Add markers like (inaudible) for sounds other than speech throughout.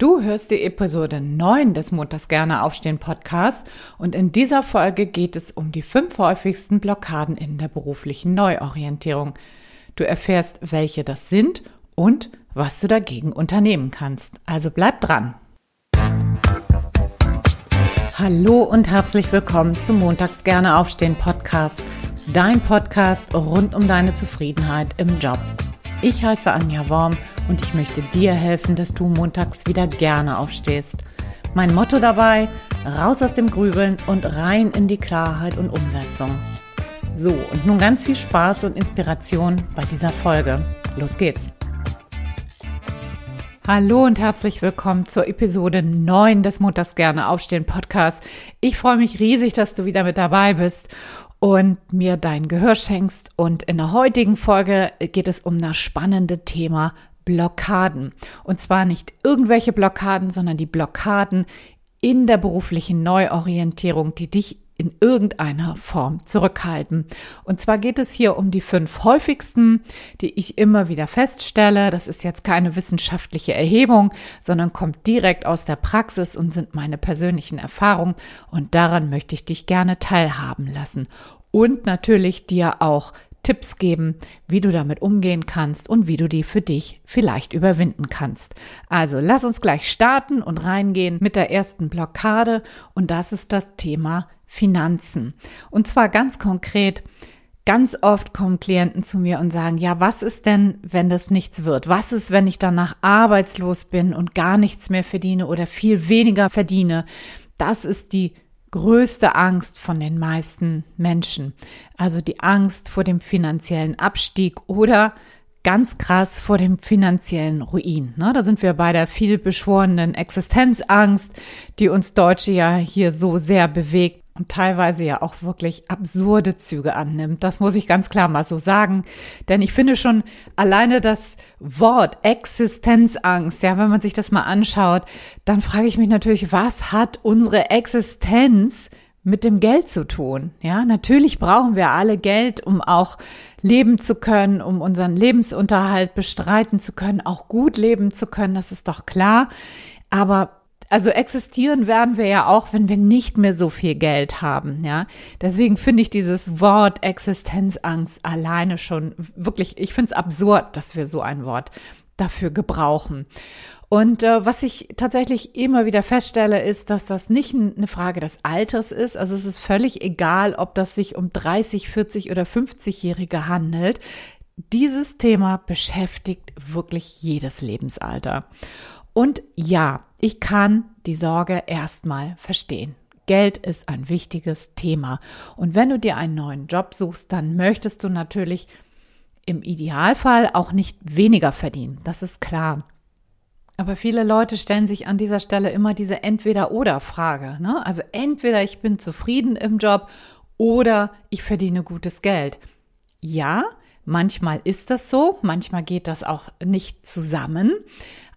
Du hörst die Episode 9 des Montags gerne aufstehen Podcast und in dieser Folge geht es um die fünf häufigsten Blockaden in der beruflichen Neuorientierung. Du erfährst, welche das sind und was du dagegen unternehmen kannst. Also bleib dran. Hallo und herzlich willkommen zum Montags gerne aufstehen Podcast, dein Podcast rund um deine Zufriedenheit im Job. Ich heiße Anja Worm und ich möchte dir helfen, dass du montags wieder gerne aufstehst. Mein Motto dabei, raus aus dem Grübeln und rein in die Klarheit und Umsetzung. So, und nun ganz viel Spaß und Inspiration bei dieser Folge. Los geht's! Hallo und herzlich willkommen zur Episode 9 des Montags gerne aufstehen Podcast. Ich freue mich riesig, dass du wieder mit dabei bist und mir dein Gehör schenkst. Und in der heutigen Folge geht es um das spannende Thema Blockaden. Und zwar nicht irgendwelche Blockaden, sondern die Blockaden in der beruflichen Neuorientierung, die dich in irgendeiner Form zurückhalten. Und zwar geht es hier um die fünf häufigsten, die ich immer wieder feststelle. Das ist jetzt keine wissenschaftliche Erhebung, sondern kommt direkt aus der Praxis und sind meine persönlichen Erfahrungen. Und daran möchte ich dich gerne teilhaben lassen. Und natürlich dir auch Tipps geben, wie du damit umgehen kannst und wie du die für dich vielleicht überwinden kannst. Also lass uns gleich starten und reingehen mit der ersten Blockade und das ist das Thema Finanzen. Und zwar ganz konkret, ganz oft kommen Klienten zu mir und sagen, ja, was ist denn, wenn das nichts wird? Was ist, wenn ich danach arbeitslos bin und gar nichts mehr verdiene oder viel weniger verdiene? Das ist die größte Angst von den meisten Menschen. Also die Angst vor dem finanziellen Abstieg oder ganz krass vor dem finanziellen Ruin. Ne? Da sind wir bei der viel beschworenen Existenzangst, die uns Deutsche ja hier so sehr bewegt und teilweise ja auch wirklich absurde Züge annimmt. Das muss ich ganz klar mal so sagen. Denn ich finde schon alleine das Wort Existenzangst, ja, wenn man sich das mal anschaut, dann frage ich mich natürlich, was hat unsere Existenz mit dem Geld zu tun. Ja, natürlich brauchen wir alle Geld, um auch leben zu können, um unseren Lebensunterhalt bestreiten zu können, auch gut leben zu können, das ist doch klar. Aber also existieren werden wir ja auch, wenn wir nicht mehr so viel Geld haben, ja. Deswegen finde ich dieses Wort Existenzangst alleine schon wirklich, ich finde es absurd, dass wir so ein Wort dafür gebrauchen. Und äh, was ich tatsächlich immer wieder feststelle, ist, dass das nicht eine Frage des Alters ist. Also es ist völlig egal, ob das sich um 30, 40 oder 50-Jährige handelt. Dieses Thema beschäftigt wirklich jedes Lebensalter. Und ja, ich kann die Sorge erstmal verstehen. Geld ist ein wichtiges Thema. Und wenn du dir einen neuen Job suchst, dann möchtest du natürlich im Idealfall auch nicht weniger verdienen. Das ist klar. Aber viele Leute stellen sich an dieser Stelle immer diese Entweder-Oder-Frage. Ne? Also entweder ich bin zufrieden im Job oder ich verdiene gutes Geld. Ja, manchmal ist das so, manchmal geht das auch nicht zusammen.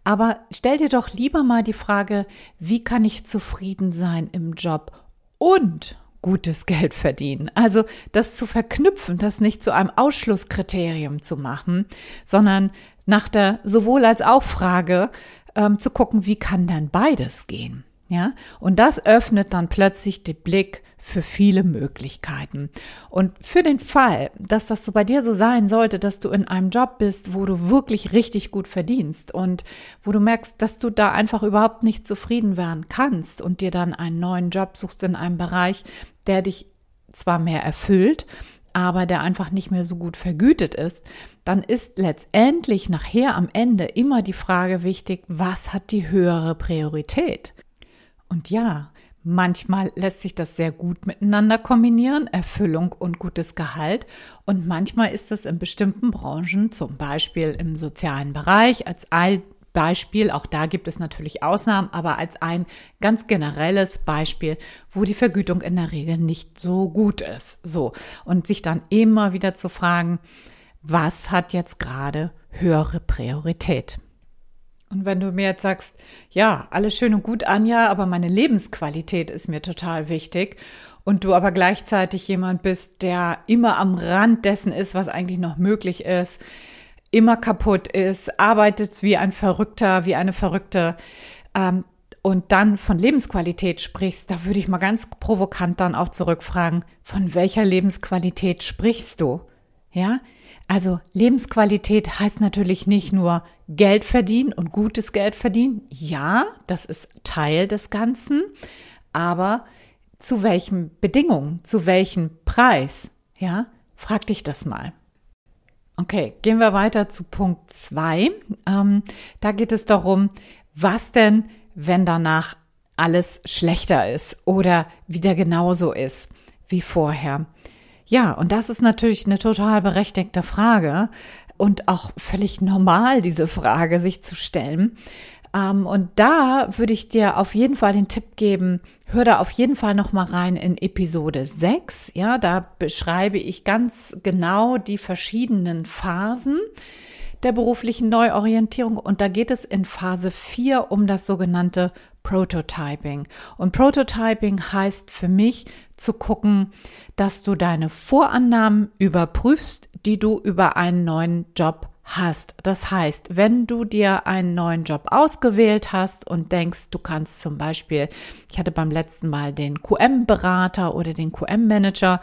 Aber stell dir doch lieber mal die Frage, wie kann ich zufrieden sein im Job und gutes (laughs) Geld verdienen. Also das zu verknüpfen, das nicht zu einem Ausschlusskriterium zu machen, sondern nach der sowohl als auch Frage ähm, zu gucken, wie kann denn beides gehen. Ja, und das öffnet dann plötzlich den Blick für viele Möglichkeiten. Und für den Fall, dass das so bei dir so sein sollte, dass du in einem Job bist, wo du wirklich richtig gut verdienst und wo du merkst, dass du da einfach überhaupt nicht zufrieden werden kannst und dir dann einen neuen Job suchst in einem Bereich, der dich zwar mehr erfüllt, aber der einfach nicht mehr so gut vergütet ist, dann ist letztendlich nachher am Ende immer die Frage wichtig, was hat die höhere Priorität? Und ja, Manchmal lässt sich das sehr gut miteinander kombinieren, Erfüllung und gutes Gehalt. Und manchmal ist es in bestimmten Branchen, zum Beispiel im sozialen Bereich, als ein Beispiel, auch da gibt es natürlich Ausnahmen, aber als ein ganz generelles Beispiel, wo die Vergütung in der Regel nicht so gut ist. So. Und sich dann immer wieder zu fragen, was hat jetzt gerade höhere Priorität? Und wenn du mir jetzt sagst, ja, alles schön und gut, Anja, aber meine Lebensqualität ist mir total wichtig und du aber gleichzeitig jemand bist, der immer am Rand dessen ist, was eigentlich noch möglich ist, immer kaputt ist, arbeitet wie ein Verrückter, wie eine Verrückte, ähm, und dann von Lebensqualität sprichst, da würde ich mal ganz provokant dann auch zurückfragen, von welcher Lebensqualität sprichst du? Ja, also Lebensqualität heißt natürlich nicht nur Geld verdienen und gutes Geld verdienen. Ja, das ist Teil des Ganzen, aber zu welchen Bedingungen, zu welchem Preis? Ja, frag dich das mal. Okay, gehen wir weiter zu Punkt zwei. Ähm, da geht es darum, was denn, wenn danach alles schlechter ist oder wieder genauso ist wie vorher. Ja, und das ist natürlich eine total berechtigte Frage und auch völlig normal, diese Frage sich zu stellen. Ähm, und da würde ich dir auf jeden Fall den Tipp geben, hör da auf jeden Fall noch mal rein in Episode 6. Ja, da beschreibe ich ganz genau die verschiedenen Phasen der beruflichen Neuorientierung und da geht es in Phase 4 um das sogenannte Prototyping. Und Prototyping heißt für mich zu gucken, dass du deine Vorannahmen überprüfst, die du über einen neuen Job hast. Das heißt, wenn du dir einen neuen Job ausgewählt hast und denkst, du kannst zum Beispiel, ich hatte beim letzten Mal den QM-Berater oder den QM-Manager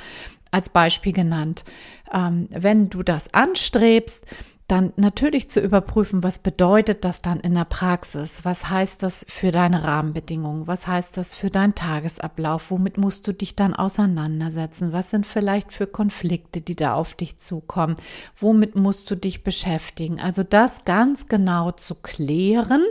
als Beispiel genannt, ähm, wenn du das anstrebst, dann natürlich zu überprüfen, was bedeutet das dann in der Praxis? Was heißt das für deine Rahmenbedingungen? Was heißt das für deinen Tagesablauf? Womit musst du dich dann auseinandersetzen? Was sind vielleicht für Konflikte, die da auf dich zukommen? Womit musst du dich beschäftigen? Also das ganz genau zu klären,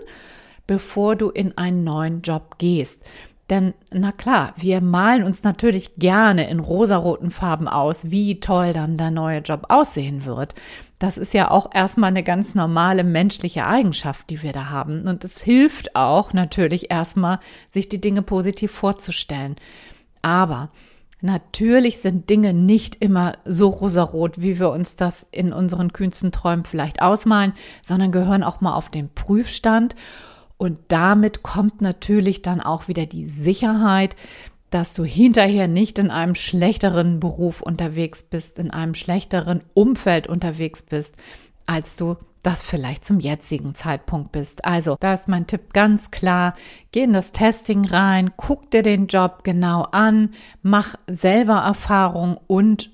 bevor du in einen neuen Job gehst. Denn, na klar, wir malen uns natürlich gerne in rosaroten Farben aus, wie toll dann der neue Job aussehen wird. Das ist ja auch erstmal eine ganz normale menschliche Eigenschaft, die wir da haben. Und es hilft auch natürlich erstmal, sich die Dinge positiv vorzustellen. Aber Natürlich sind Dinge nicht immer so rosarot, wie wir uns das in unseren kühnsten Träumen vielleicht ausmalen, sondern gehören auch mal auf den Prüfstand. Und damit kommt natürlich dann auch wieder die Sicherheit, dass du hinterher nicht in einem schlechteren Beruf unterwegs bist, in einem schlechteren Umfeld unterwegs bist, als du das vielleicht zum jetzigen Zeitpunkt bist. Also, da ist mein Tipp ganz klar. Geh in das Testing rein, guck dir den Job genau an, mach selber Erfahrung und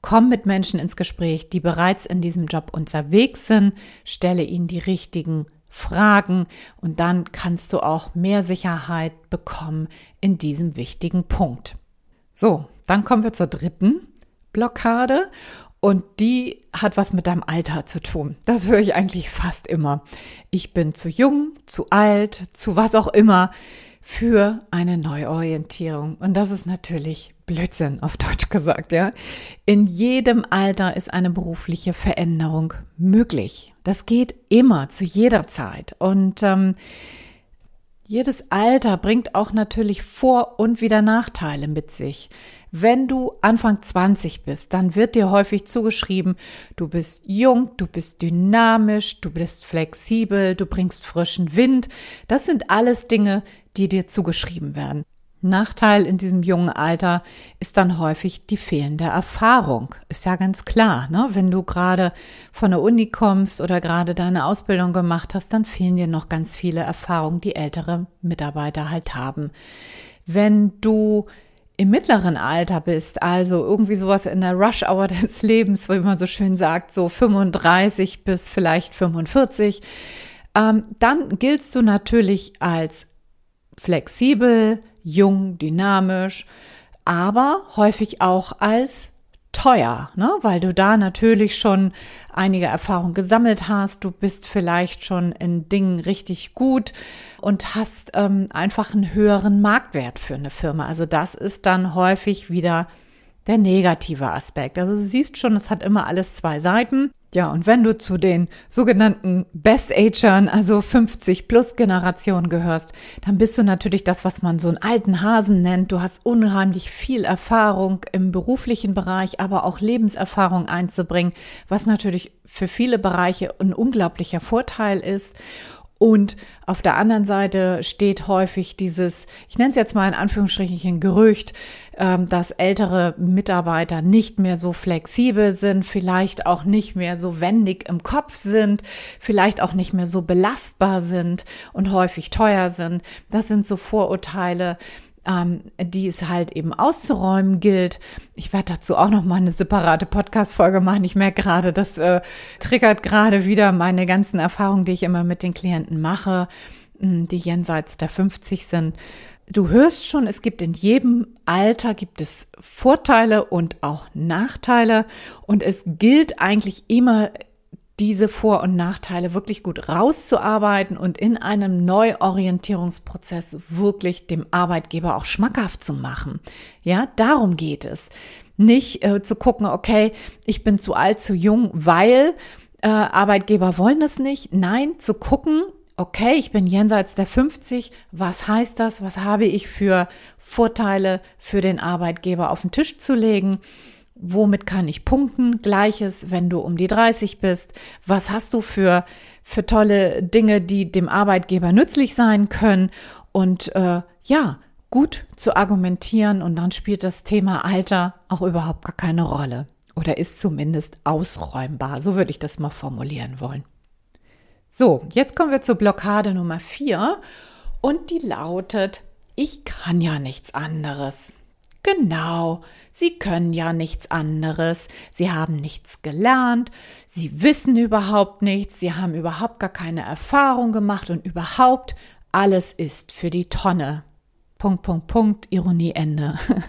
komm mit Menschen ins Gespräch, die bereits in diesem Job unterwegs sind, stelle ihnen die richtigen fragen und dann kannst du auch mehr Sicherheit bekommen in diesem wichtigen Punkt. So, dann kommen wir zur dritten Blockade und die hat was mit deinem Alter zu tun. Das höre ich eigentlich fast immer. Ich bin zu jung, zu alt, zu was auch immer für eine Neuorientierung. Und das ist natürlich Blödsinn, auf Deutsch gesagt, ja. In jedem Alter ist eine berufliche Veränderung möglich. Das geht immer, zu jeder Zeit. Und ähm, jedes Alter bringt auch natürlich Vor- und wieder Nachteile mit sich. Wenn du Anfang 20 bist, dann wird dir häufig zugeschrieben, du bist jung, du bist dynamisch, du bist flexibel, du bringst frischen Wind. Das sind alles Dinge, die dir zugeschrieben werden. Nachteil in diesem jungen Alter ist dann häufig die fehlende Erfahrung. Ist ja ganz klar, ne? Wenn du gerade von der Uni kommst oder gerade deine Ausbildung gemacht hast, dann fehlen dir noch ganz viele Erfahrungen, die ältere Mitarbeiter halt haben. Wenn du im mittleren Alter bist, also irgendwie sowas in der Rush Hour (laughs) des Lebens, wie man so schön sagt, so 35 bis vielleicht 45, ähm, dann giltst du natürlich als flexibel, jung, dynamisch, aber häufig auch als teuer, ne? weil du da natürlich schon einige Erfahrungen gesammelt hast. Du bist vielleicht schon in Dingen richtig gut und hast ähm, einfach einen höheren Marktwert für eine Firma. Also das ist dann häufig wieder der negative Aspekt. Also du siehst schon, es hat immer alles zwei Seiten. Ja, und wenn du zu den sogenannten Best-Agern, also 50 plus Generationen gehörst, dann bist du natürlich das, was man so einen alten Hasen nennt. Du hast unheimlich viel Erfahrung im beruflichen Bereich, aber auch Lebenserfahrung einzubringen, was natürlich für viele Bereiche ein unglaublicher Vorteil ist. Und auf der anderen Seite steht häufig dieses, ich nenne es jetzt mal in Anführungsstrichen Gerücht, ähm, dass ältere Mitarbeiter nicht mehr so flexibel sind, vielleicht auch nicht mehr so wendig im Kopf sind, vielleicht auch nicht mehr so belastbar sind und häufig teuer sind. Das sind so Vorurteile, ähm, die es halt eben auszuräumen gilt. Ich werde dazu auch noch mal eine separate Podcast-Folge machen. Ich merke gerade, das äh, triggert gerade wieder meine ganzen Erfahrungen, die ich immer mit den Klienten mache, hm, die jenseits der 50 sind. Du hörst schon, es gibt in jedem Alter gibt es Vorteile und auch Nachteile und es gilt eigentlich immer diese Vor- und Nachteile wirklich gut rauszuarbeiten und in einem Neuorientierungsprozess wirklich dem Arbeitgeber auch schmackhaft zu machen. Ja, darum geht es. Nicht äh, zu gucken, okay, ich bin zu alt, zu jung, weil äh, Arbeitgeber wollen es nicht. Nein, zu gucken, okay, ich bin jenseits der 50, was heißt das? Was habe ich für Vorteile für den Arbeitgeber auf den Tisch zu legen? Womit kann ich punkten? Gleiches, wenn du um die 30 bist. Was hast du für, für tolle Dinge, die dem Arbeitgeber nützlich sein können? Und äh, ja, gut zu argumentieren und dann spielt das Thema Alter auch überhaupt gar keine Rolle oder ist zumindest ausräumbar. So würde ich das mal formulieren wollen. So, jetzt kommen wir zur Blockade Nummer vier und die lautet, ich kann ja nichts anderes. Genau, Sie können ja nichts anderes, Sie haben nichts gelernt, Sie wissen überhaupt nichts, Sie haben überhaupt gar keine Erfahrung gemacht und überhaupt alles ist für die Tonne. Punkt, Punkt, Punkt, Ironie, Ende. (laughs)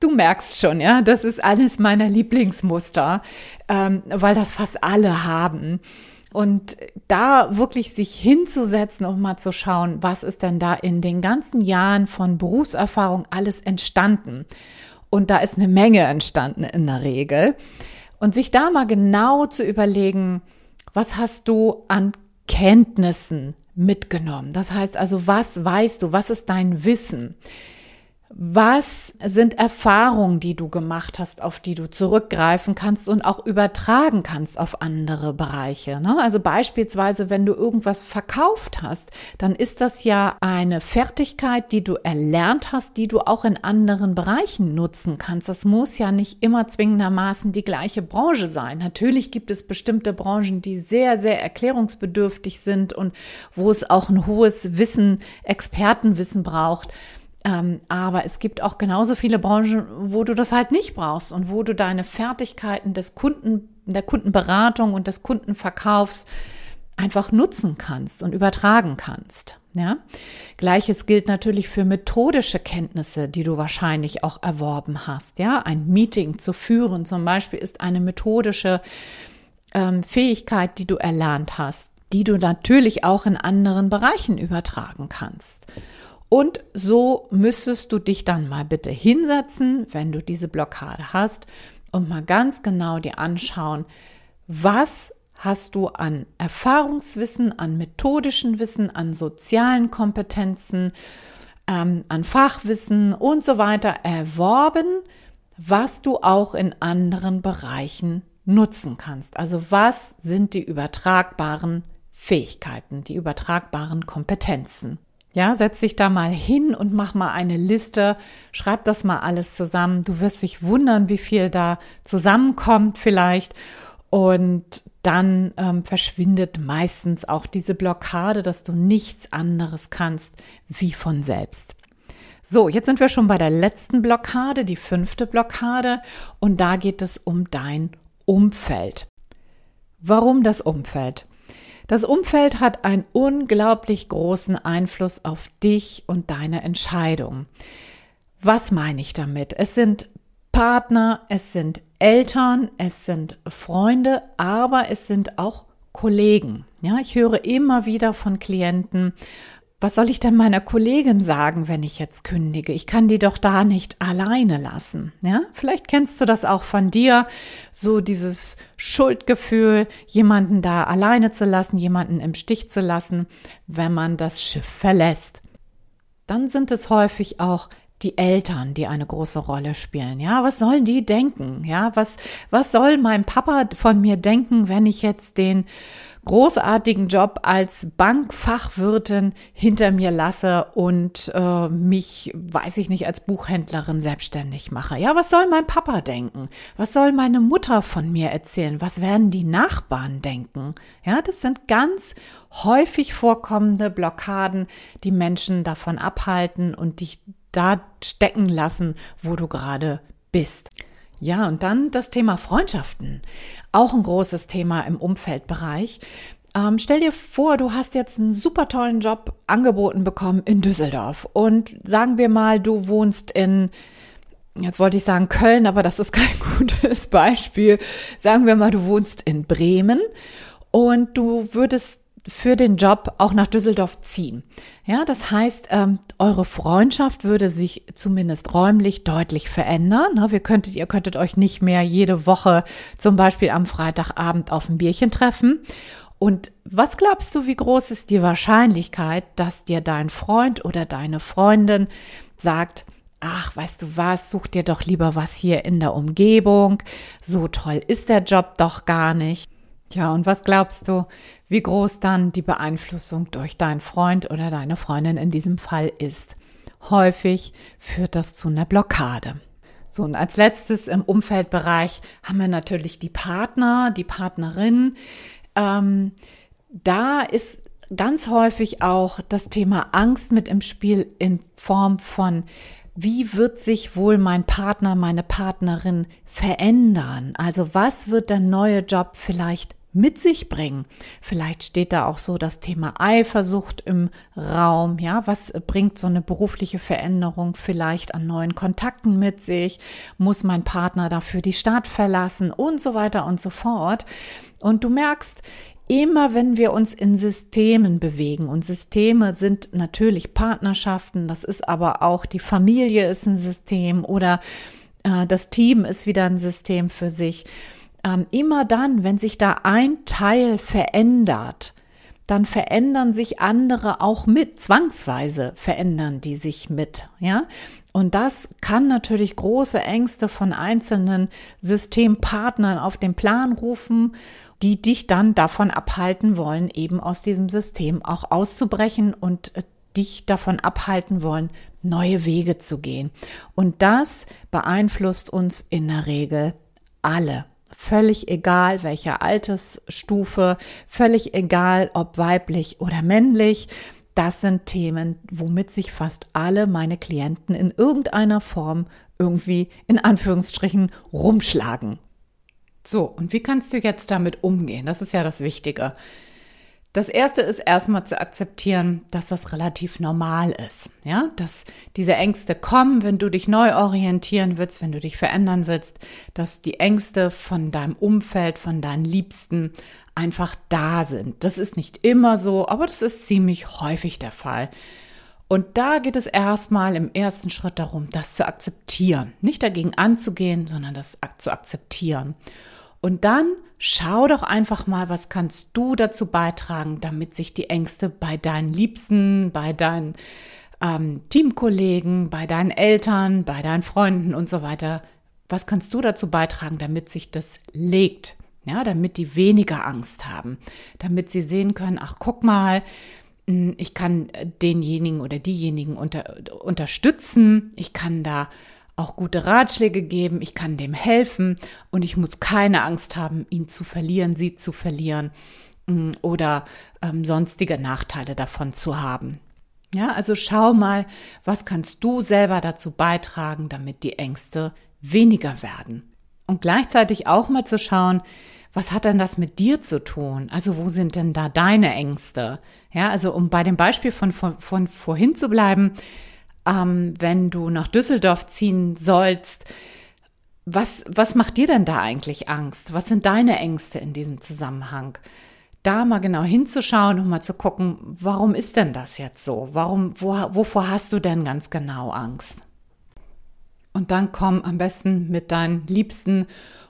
Du merkst schon, ja, das ist eines meiner Lieblingsmuster, ähm, weil das fast alle haben. Und da wirklich sich hinzusetzen und mal zu schauen, was ist denn da in den ganzen Jahren von Berufserfahrung alles entstanden. Und da ist eine Menge entstanden in der Regel. Und sich da mal genau zu überlegen, was hast du an Kenntnissen mitgenommen? Das heißt also, was weißt du? Was ist dein Wissen? Was sind Erfahrungen, die du gemacht hast, auf die du zurückgreifen kannst und auch übertragen kannst auf andere Bereiche? Ne? Also beispielsweise, wenn du irgendwas verkauft hast, dann ist das ja eine Fertigkeit, die du erlernt hast, die du auch in anderen Bereichen nutzen kannst. Das muss ja nicht immer zwingendermaßen die gleiche Branche sein. Natürlich gibt es bestimmte Branchen, die sehr, sehr erklärungsbedürftig sind und wo es auch ein hohes Wissen, Expertenwissen braucht. Ähm, aber es gibt auch genauso viele Branchen, wo du das halt nicht brauchst und wo du deine Fertigkeiten des Kunden, der Kundenberatung und des Kundenverkaufs einfach nutzen kannst und übertragen kannst. Ja? Gleiches gilt natürlich für methodische Kenntnisse, die du wahrscheinlich auch erworben hast. Ja, ein Meeting zu führen zum Beispiel ist eine methodische ähm, Fähigkeit, die du erlernt hast, die du natürlich auch in anderen Bereichen übertragen kannst. Und so müsstest du dich dann mal bitte hinsetzen, wenn du diese Blockade hast und mal ganz genau dir anschauen, was hast du an Erfahrungswissen, an methodischen Wissen, an sozialen Kompetenzen, ähm, an Fachwissen und so weiter erworben, was du auch in anderen Bereichen nutzen kannst. Also was sind die übertragbaren Fähigkeiten, die übertragbaren Kompetenzen? Ja, setz dich da mal hin und mach mal eine Liste, schreib das mal alles zusammen. Du wirst dich wundern, wie viel da zusammenkommt vielleicht. Und dann ähm, verschwindet meistens auch diese Blockade, dass du nichts anderes kannst wie von selbst. So, jetzt sind wir schon bei der letzten Blockade, die fünfte Blockade. Und da geht es um dein Umfeld. Warum das Umfeld? Das Umfeld hat einen unglaublich großen Einfluss auf dich und deine Entscheidung. Was meine ich damit? Es sind Partner, es sind Eltern, es sind Freunde, aber es sind auch Kollegen. Ja, ich höre immer wieder von Klienten, was soll ich denn meiner Kollegin sagen, wenn ich jetzt kündige? Ich kann die doch da nicht alleine lassen. Ja, vielleicht kennst du das auch von dir, so dieses Schuldgefühl, jemanden da alleine zu lassen, jemanden im Stich zu lassen, wenn man das Schiff verlässt. Dann sind es häufig auch die Eltern, die eine große Rolle spielen. Ja, was sollen die denken? Ja, was, was soll mein Papa von mir denken, wenn ich jetzt den großartigen Job als Bankfachwirtin hinter mir lasse und äh, mich, weiß ich nicht, als Buchhändlerin selbstständig mache. Ja, was soll mein Papa denken? Was soll meine Mutter von mir erzählen? Was werden die Nachbarn denken? Ja, das sind ganz häufig vorkommende Blockaden, die Menschen davon abhalten und dich da stecken lassen, wo du gerade bist. Ja, und dann das Thema Freundschaften. Auch ein großes Thema im Umfeldbereich. Ähm, stell dir vor, du hast jetzt einen super tollen Job angeboten bekommen in Düsseldorf. Und sagen wir mal, du wohnst in, jetzt wollte ich sagen Köln, aber das ist kein (laughs) gutes Beispiel. Sagen wir mal, du wohnst in Bremen und du würdest für den Job auch nach Düsseldorf ziehen. Ja, das heißt, ähm, eure Freundschaft würde sich zumindest räumlich deutlich verändern. Wir könntet, ihr könntet euch nicht mehr jede Woche zum Beispiel am Freitagabend auf ein Bierchen treffen. Und was glaubst du, wie groß ist die Wahrscheinlichkeit, dass dir dein Freund oder deine Freundin sagt, ach, weißt du was, such dir doch lieber was hier in der Umgebung, so toll ist der Job doch gar nicht. Tja, und was glaubst du, wie groß dann die Beeinflussung durch deinen Freund oder deine Freundin in diesem Fall ist? Häufig führt das zu einer Blockade. So, und als letztes im Umfeldbereich haben wir natürlich die Partner, die Partnerin. Ähm, da ist ganz häufig auch das Thema Angst mit im Spiel in Form von wie wird sich wohl mein Partner, meine Partnerin verändern? Also was wird der neue Job vielleicht mit sich bringen. Vielleicht steht da auch so das Thema Eifersucht im Raum. Ja, was bringt so eine berufliche Veränderung vielleicht an neuen Kontakten mit sich? Muss mein Partner dafür die Stadt verlassen und so weiter und so fort? Und du merkst, immer wenn wir uns in Systemen bewegen und Systeme sind natürlich Partnerschaften, das ist aber auch die Familie ist ein System oder äh, das Team ist wieder ein System für sich ähm, immer dann, wenn sich da ein Teil verändert, dann verändern sich andere auch mit, zwangsweise verändern die sich mit, ja. Und das kann natürlich große Ängste von einzelnen Systempartnern auf den Plan rufen, die dich dann davon abhalten wollen, eben aus diesem System auch auszubrechen und äh, dich davon abhalten wollen, neue Wege zu gehen. Und das beeinflusst uns in der Regel alle. Völlig egal, welcher Altersstufe, völlig egal, ob weiblich oder männlich. Das sind Themen, womit sich fast alle meine Klienten in irgendeiner Form irgendwie in Anführungsstrichen rumschlagen. So, und wie kannst du jetzt damit umgehen? Das ist ja das Wichtige. Das erste ist erstmal zu akzeptieren, dass das relativ normal ist. Ja, dass diese Ängste kommen, wenn du dich neu orientieren willst, wenn du dich verändern willst, dass die Ängste von deinem Umfeld, von deinen Liebsten einfach da sind. Das ist nicht immer so, aber das ist ziemlich häufig der Fall. Und da geht es erstmal im ersten Schritt darum, das zu akzeptieren. Nicht dagegen anzugehen, sondern das zu akzeptieren. Und dann schau doch einfach mal, was kannst du dazu beitragen, damit sich die Ängste bei deinen Liebsten, bei deinen ähm, Teamkollegen, bei deinen Eltern, bei deinen Freunden und so weiter, was kannst du dazu beitragen, damit sich das legt? Ja, damit die weniger Angst haben, damit sie sehen können, ach, guck mal, hm, ich kann denjenigen oder diejenigen unter, unterstützen, ich kann da auch gute Ratschläge geben, ich kann dem helfen und ich muss keine Angst haben, ihn zu verlieren, sie zu verlieren mm, oder ähm, sonstige Nachteile davon zu haben. Ja, also schau mal, was kannst du selber dazu beitragen, damit die Ängste weniger werden. Und gleichzeitig auch mal zu schauen, was hat denn das mit dir zu tun? Also wo sind denn da deine Ängste? Ja, also um bei dem Beispiel von, von, von vorhin zu bleiben, ähm, wenn du nach Düsseldorf ziehen sollst. Was, was macht dir denn da eigentlich Angst? Was sind deine Ängste in diesem Zusammenhang? Da mal genau hinzuschauen und mal zu gucken, warum ist denn das jetzt so? Warum, wo, wovor hast du denn ganz genau Angst? Und dann komm am besten mit deinen Liebsten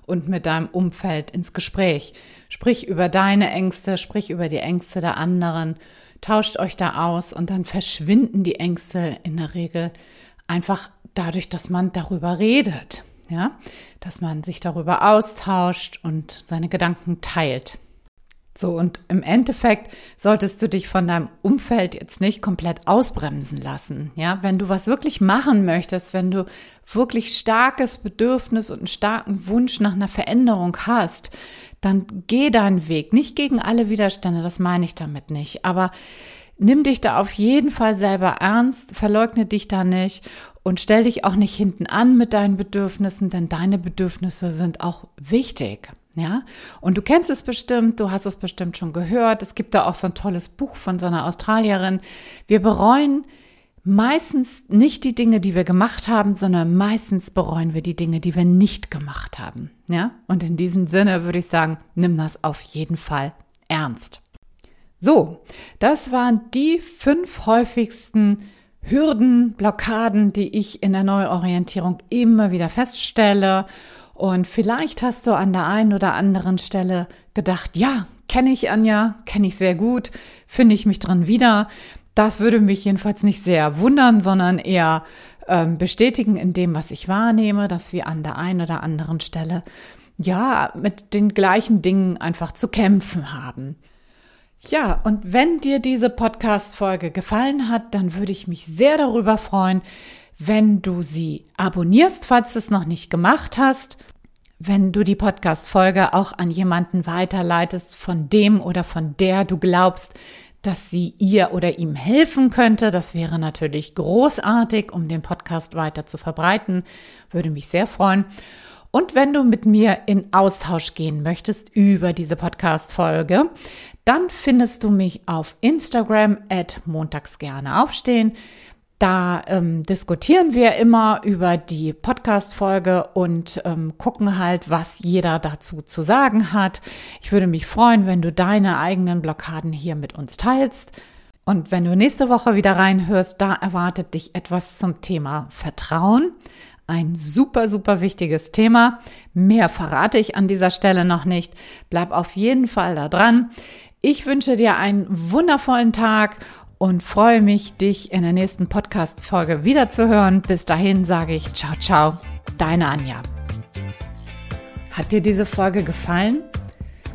und mit deinem Umfeld ins Gespräch. Sprich über deine Ängste, sprich über die Ängste der anderen tauscht euch da aus und dann verschwinden die Ängste in der Regel einfach dadurch, dass man darüber redet, ja, dass man sich darüber austauscht und seine Gedanken teilt. So, und im Endeffekt solltest du dich von deinem Umfeld jetzt nicht komplett ausbremsen lassen. Ja, wenn du was wirklich machen möchtest, wenn du wirklich starkes Bedürfnis und einen starken Wunsch nach einer Veränderung hast, dann geh deinen Weg. Nicht gegen alle Widerstände, das meine ich damit nicht. Aber nimm dich da auf jeden Fall selber ernst, verleugne dich da nicht und stell dich auch nicht hinten an mit deinen Bedürfnissen, denn deine Bedürfnisse sind auch wichtig. Ja, und du kennst es bestimmt, du hast es bestimmt schon gehört. Es gibt da auch so ein tolles Buch von so einer Australierin. Wir bereuen meistens nicht die Dinge, die wir gemacht haben, sondern meistens bereuen wir die Dinge, die wir nicht gemacht haben. Ja, und in diesem Sinne würde ich sagen, nimm das auf jeden Fall ernst. So, das waren die fünf häufigsten Hürden, Blockaden, die ich in der Neuorientierung immer wieder feststelle. Und vielleicht hast du an der einen oder anderen Stelle gedacht, ja, kenne ich Anja, kenne ich sehr gut, finde ich mich drin wieder. Das würde mich jedenfalls nicht sehr wundern, sondern eher ähm, bestätigen in dem, was ich wahrnehme, dass wir an der einen oder anderen Stelle ja mit den gleichen Dingen einfach zu kämpfen haben. Ja, und wenn dir diese Podcast-Folge gefallen hat, dann würde ich mich sehr darüber freuen, wenn du sie abonnierst, falls du es noch nicht gemacht hast, wenn du die Podcast-Folge auch an jemanden weiterleitest, von dem oder von der du glaubst, dass sie ihr oder ihm helfen könnte. Das wäre natürlich großartig, um den Podcast weiter zu verbreiten. Würde mich sehr freuen. Und wenn du mit mir in Austausch gehen möchtest über diese Podcast-Folge, dann findest du mich auf Instagram at montags gerne aufstehen. Da ähm, diskutieren wir immer über die Podcast-Folge und ähm, gucken halt, was jeder dazu zu sagen hat. Ich würde mich freuen, wenn du deine eigenen Blockaden hier mit uns teilst. Und wenn du nächste Woche wieder reinhörst, da erwartet dich etwas zum Thema Vertrauen. Ein super, super wichtiges Thema. Mehr verrate ich an dieser Stelle noch nicht. Bleib auf jeden Fall da dran. Ich wünsche dir einen wundervollen Tag und freue mich, dich in der nächsten Podcast-Folge wiederzuhören. Bis dahin sage ich ciao, ciao, deine Anja. Hat dir diese Folge gefallen?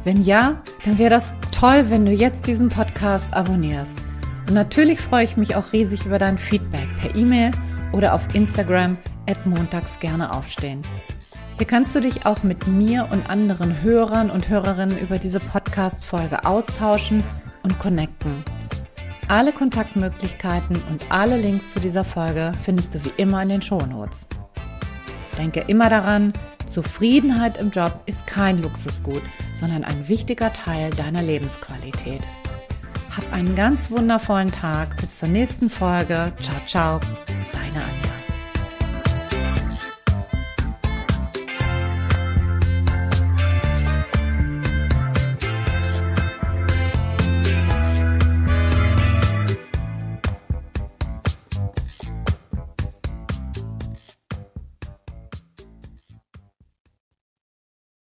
Wenn ja, dann wäre das toll, wenn du jetzt diesen Podcast abonnierst. Und natürlich freue ich mich auch riesig über dein Feedback per E-Mail oder auf Instagram at montags gerne aufstehen. Hier kannst du dich auch mit mir und anderen Hörern und Hörerinnen über diese Podcast-Folge austauschen und connecten. Alle Kontaktmöglichkeiten und alle Links zu dieser Folge findest du wie immer in den Shownotes. Denke immer daran, Zufriedenheit im Job ist kein Luxusgut, sondern ein wichtiger Teil deiner Lebensqualität. Hab einen ganz wundervollen Tag. Bis zur nächsten Folge. Ciao, ciao.